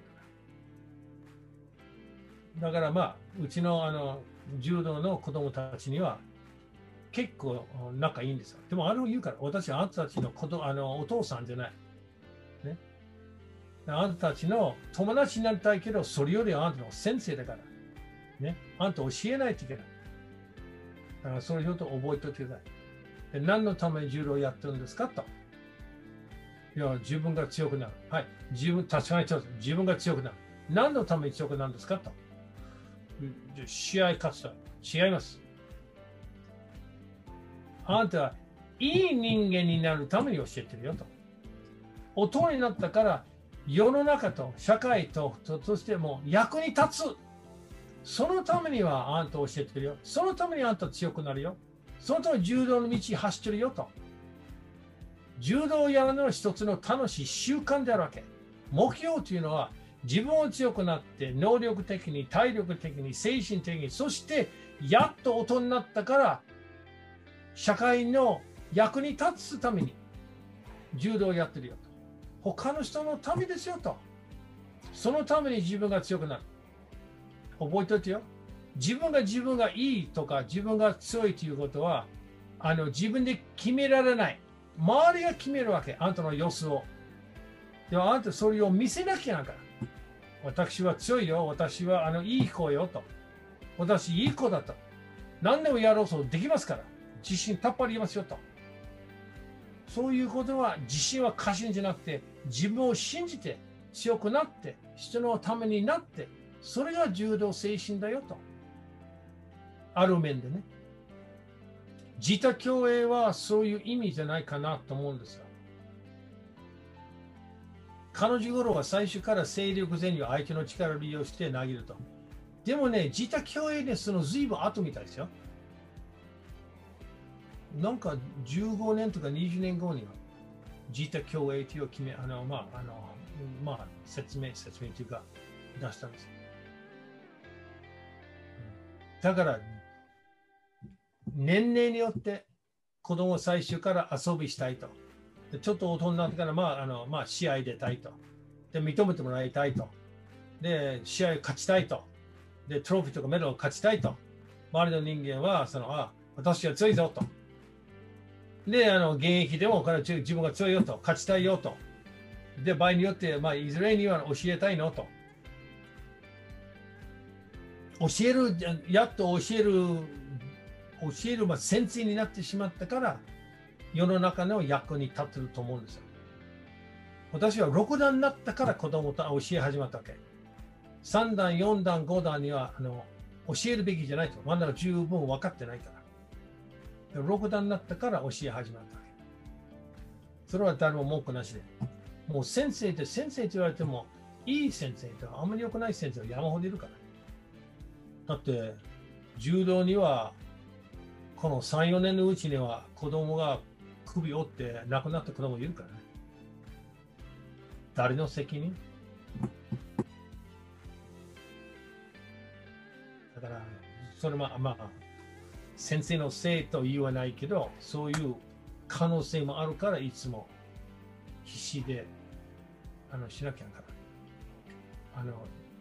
う。だからまあ、うちのあの柔道の子供たちには結構仲いいんですよ。でもあれを言うから、私はあんたたちの子供あのお父さんじゃない。ね。あんたたちの友達になりたいけど、それよりあんたの先生だから。ね。あんた教えないといけない。だからそれちょっと覚えておいてください。で何のために柔道をやってるんですかと。いや、自分が強くなる。はい。自分、確かに自分が強くなる。何のために強くなるんですかと。試合勝つと。違います。あなたはいい人間になるために教えてるよと。大人になったから世の中と社会とととしても役に立つ。そのためにはあんた教えてるよ。そのためにあんた強くなるよ。そのために柔道の道走ってるよと。柔道をやるのは一つの楽しい習慣であるわけ。目標というのは自分を強くなって能力的に体力的に精神的にそしてやっと大人になったから社会の役に立つために柔道をやってるよと。他の人のためですよと。そのために自分が強くなる。覚えておいてよ。自分が自分がいいとか自分が強いということはあの自分で決められない。周りが決めるわけ。あんたの様子を。でもあんたそれを見せなきゃなから。私は強いよ。私はあのいい子よと。私いい子だと。何でもやろうとできますから。自信たっぷりいますよと。そういうことは自信は過信じゃなくて自分を信じて強くなって人のためになってそれが柔道精神だよと。ある面でね。自他共栄はそういう意味じゃないかなと思うんですよ。彼女頃は最初から勢力前には相手の力を利用して投げると。でもね、自他共栄でその随分後みたいですよ。なんか15年とか20年後には自他共栄という決め、あの、まあ、あの、まあ、説明、説明というか出したんです。だから、年齢によって子供を最初から遊びしたいと。でちょっと大人になってから、まああのまあ、試合出たいと。で、認めてもらいたいと。で、試合勝ちたいと。で、トロフィーとかメダルを勝ちたいと。周りの人間は、その、あ、私は強いぞと。で、あの現役でも自分が強いよと。勝ちたいよと。で、場合によって、まあ、いずれには教えたいのと。教える、やっと教える教える、まあ、先生になってしまったから世の中の役に立ってると思うんですよ。私は6段になったから子供と教え始まったわけ。3段、4段、5段にはあの教えるべきじゃないと。まだ十分分かってないから。6段になったから教え始まったわけ。それは誰も文句なしで。もう先生って先生と言われても、いい先生とあんまり良くない先生は山ほどいるから。だって、柔道にはこの3、4年のうちには子供が首折って亡くなった子供いるからね。誰の責任？だから、それまあ、まあ、先生のせいと言わないけど、そういう可能性もあるから、いつも必死であのしなきゃから。あの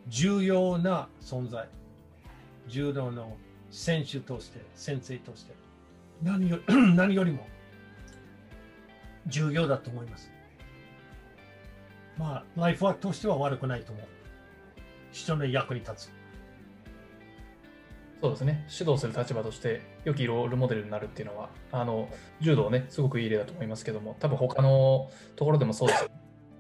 重要な存在、柔道の選手として、先生として、何よ 何よりも重要だと思います。まあ、ライフワークとしては悪くないと思う。人の役に立つ。そうですね、指導する立場として、良きロールモデルになるっていうのは、あの柔道ね、すごくいい例だと思いますけども、多分他のところでもそうです。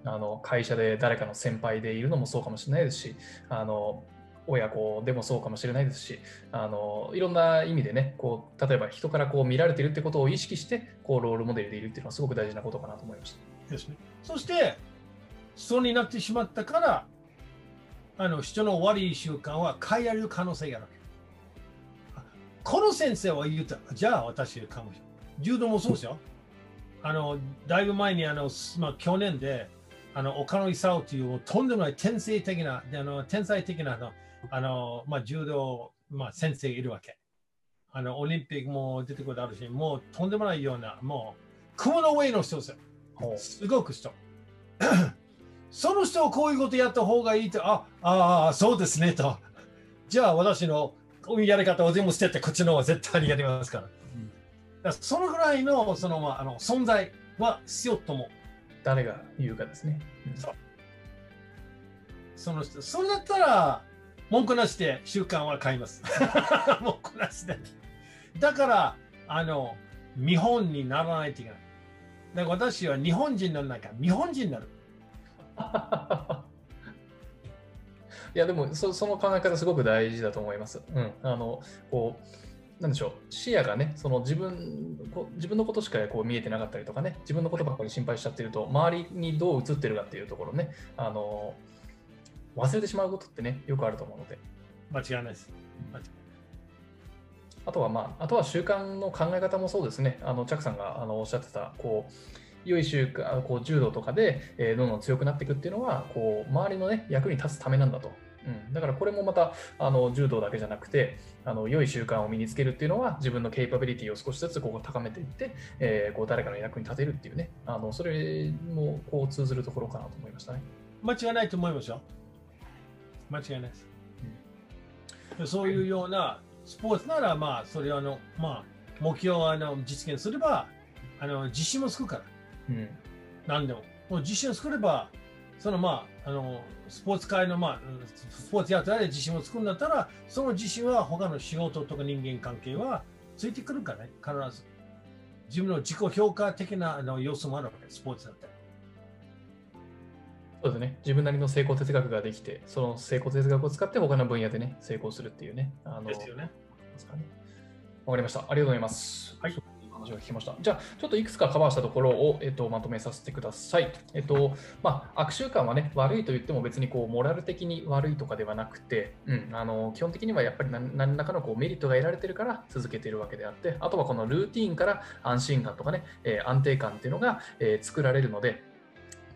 あの会社で誰かの先輩でいるのもそうかもしれないですし、あの親子でもそうかもしれないですし、あのいろんな意味でね、こう例えば人からこう見られているってことを意識して、こうロールモデルでいるっていうのはすごく大事なことかなと思いました。ですね。そして、そうになってしまったから、あの人の悪い習慣は変えられる可能性があるわけ。この先生は言った、じゃあ私かもしれない。柔道もそうですよ。あの、だいぶ前にあの、まあ、去年で、あの岡野勲というとんでもない天才的な、であの天才的なあのあの、まあ、柔道、まあ、先生いるわけ。あのオリンピックも出てくるあるし、もうとんでもないような、もう雲の上の人ですよ。すごく人。その人をこういうことやった方がいいと、ああ、そうですねと。じゃあ私のこういうやり方を全部捨てて、こっちの方が絶対にやりますから。だからそのぐらいのその、まあ、あの存在は必要と思う。誰が言うかですね。うんそうその人、それだったら、文句なしで習慣は買います。文句なしで。だから、あの、見本にならないといけない。だから私は日本人の中、日本人になる。いやでもそその考え方すごく大事だと思います。うん、あのこうなんでしょう視野がねその自分こ自分のことしかこう見えてなかったりとかね自分のことばっかり心配しちゃってると周りにどう映ってるかっていうところねあの忘れてしまうことってねよくあると思うので間違いないです。間違いあとはまああとは習慣の考え方もそうですねあのチャックさんがあのおっしゃってたこう良い習慣こう柔道とかで、えーどんどん強くなっていくっていうのはこう周りのね役に立つためなんだと。うん、だからこれもまたあの柔道だけじゃなくてあの良い習慣を身につけるっていうのは自分のケイパビリティを少しずつこう高めていって、えーこう誰かの役に立てるっていうねあのそれもこう通ずるところかなと思いましたね。間違いないと思いますよ。間違いないです。そういうようなスポーツなら、まあ、それをあの、まあ、目標をあの実現すれば、あの自信もつくから、うん何でも。もう自信を作れば、そのまあ、あのスポーツ界の、まあ、スポーツやったら自信を作るんだったら、その自信は他の仕事とか人間関係はついてくるからね、必ず。自分の自己評価的なあの要素もあるわけ、スポーツだったら。そうですね自分なりの成功哲学ができてその成功哲学を使って他の分野でね成功するっていうねあのですよね。ですかね。わかりました。ありがとうございます。はい話を聞きました。じゃあ、ちょっといくつかカバーしたところを、えっと、まとめさせてください。えっと、まあ、悪習慣はね、悪いと言っても別にこう、モラル的に悪いとかではなくて、うん、あの、基本的にはやっぱり何らかのこうメリットが得られてるから続けているわけであって、あとはこのルーティンから安心感とかね、えー安定感っていうのが、えー作られるので、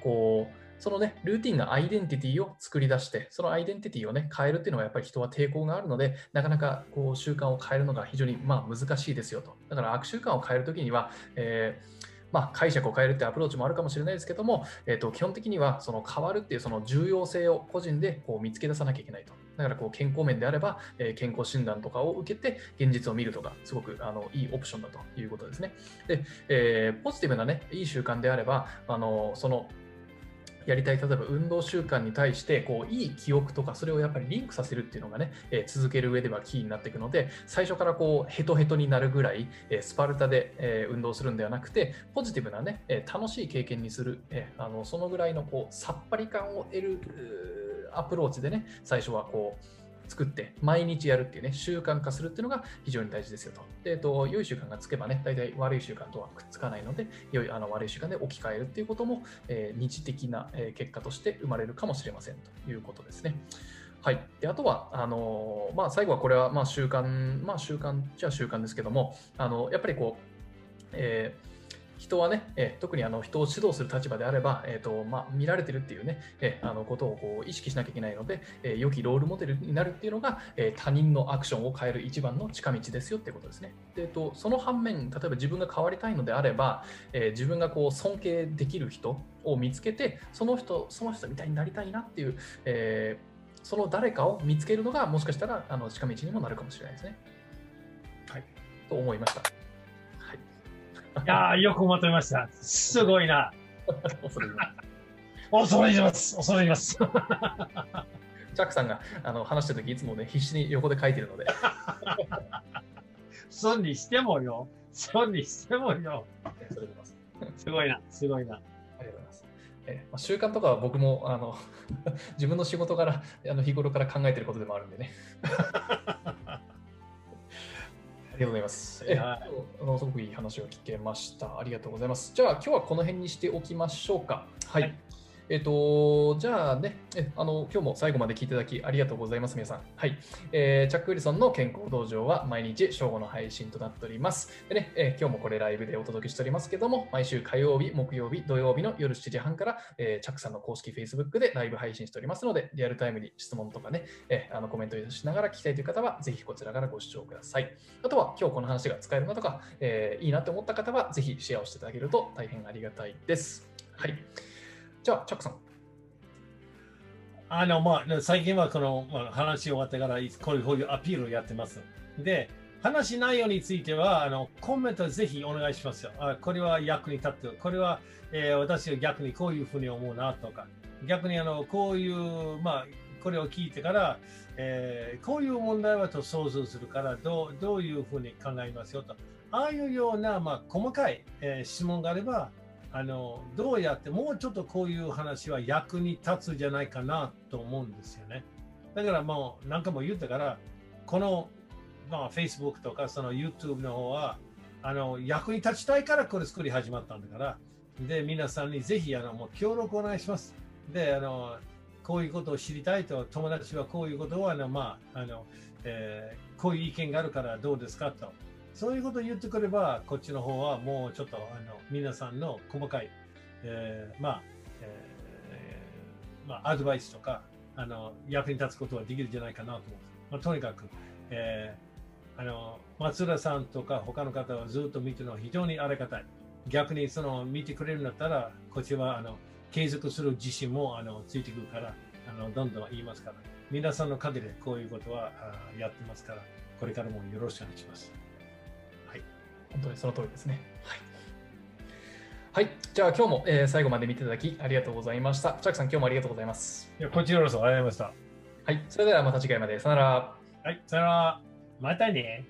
こう、そのね、ルーティンがアイデンティティを作り出して、そのアイデンティティをね、変えるっていうのはやっぱり人は抵抗があるので、なかなかこう習慣を変えるのが非常にまあ難しいですよと。だから悪習慣を変えるときには、えーまあ、解釈を変えるってアプローチもあるかもしれないですけども、えー、と基本的にはその変わるっていうその重要性を個人でこう見つけ出さなきゃいけないと。だからこう健康面であれば、え健康診断とかを受けて現実を見るとか、すごくあのいいオプションだということですね。で、えーポジティブなね、いい習慣であれば、あのそのやりたい例えば運動習慣に対してこういい記憶とかそれをやっぱりリンクさせるっていうのがね、え続ける上ではキーになっていくので最初からこうヘトヘトになるぐらい、えスパルタで、え運動するんではなくてポジティブなね、え楽しい経験にする、えあのそのぐらいのこうさっぱり感を得るアプローチでね最初はこう作って毎日やるっていうね習慣化するっていうのが非常に大事ですよと。でえっと、良い習慣がつけばね大体悪い習慣とはくっつかないので良いあの悪い習慣で置き換えるっていうことも、えー二次的な、結果として生まれるかもしれませんということですね。はい、であとはあのーまあ、最後はこれはまあ習慣、まあ、習慣じゃ習慣ですけども、あのやっぱりこう、えー人はね、えー特にあの人を指導する立場であれば、えーとまあ、見られてるっていうね、えーあのことをこう意識しなきゃいけないので、えー良きロールモデルになるっていうのが、えー他人のアクションを変える一番の近道ですよってことですね。でえーとその反面、例えば自分が変わりたいのであれば、えー自分がこう尊敬できる人を見つけて、その人、その人みたいになりたいなっていう、えーその誰かを見つけるのが、もしかしたらあの近道にもなるかもしれないですね。はい。と思いました。はい。いやーよくまとめました。すごいな。恐れ入ります恐れ入ります。恐れ入ります。チャックさんがあの話してるとき、いつもね、必死に横で書いてるので、損にしてもよ。損にしてもよ。す。すごいな。すごいな。ありがとうございます。えーまあ、習慣とかは僕もあの 自分の仕事からあの日頃から考えてることでもあるんでね。ありがとうございます。え はいあのすごくいい話を聞けました。ありがとうございます。じゃあ今日はこの辺にしておきましょうか。はい。はいえっ、と、じゃあね、えあの今日も最後まで聞いていただきありがとうございます、皆さん。はい。えーチャック・ウィルソンの健康道場は毎日正午の配信となっております。でね、えー今日もこれライブでお届けしておりますけども、毎週火曜日、木曜日、土曜日の夜7時半から、えーチャックさんの公式 Facebook でライブ配信しておりますので、リアルタイムに質問とかね、えーあのコメントしながら聞きたいという方は、ぜひこちらからご視聴ください。あとは、今日この話が使えるなとか、えーいいなと思った方は、ぜひシェアをしていただけると大変ありがたいです。はい。じゃあ、チャックさん。あの、まあ、最近はこの、まあ、話終わってからこういうアピールをやってます。で、話内容については、あのコメントぜひお願いしますよ。あこれは役に立ってる。これは、えー私が逆にこういうふうに思うなとか、逆にあのこういう、まあ、これを聞いてから、えーこういう問題はと想像するからどう、どういうふうに考えますよと。ああいうような、まあ、細かい、えー質問があれば、あのどうやってもうちょっとこういう話は役に立つじゃないかなと思うんですよね。だからもう何回も言ったから、この、まあ、Facebook とかその YouTube の方はあの役に立ちたいからこれ作り始まったんだから、で、皆さんにぜひあのもう協力お願いします。で、あのこういうことを知りたいと、友達はこういうことをあの、まああのえーこういう意見があるからどうですかと。そういうことを言ってくれば、こっちの方はもうちょっとあの皆さんの細かい、えーまあ、えーまあ、アドバイスとかあの役に立つことはできるんじゃないかなと思います。まあ、とにかく、えーあの、松浦さんとか他の方はずっと見てるのは非常にありがたい。逆にその見てくれるんだったら、こっちはあの継続する自信もあのついてくるから、あのどんどん言いますから、皆さんの陰でこういうことはあやってますから、これからもよろしくお願いします。本当にその通りですね。はい。はい。じゃあ今日も、えー最後まで見ていただきありがとうございました。チャックさん、今日もありがとうございます。いやこちらこそありがとうございました。はい。それではまた次回まで。さよなら。はい、さよなら。またね。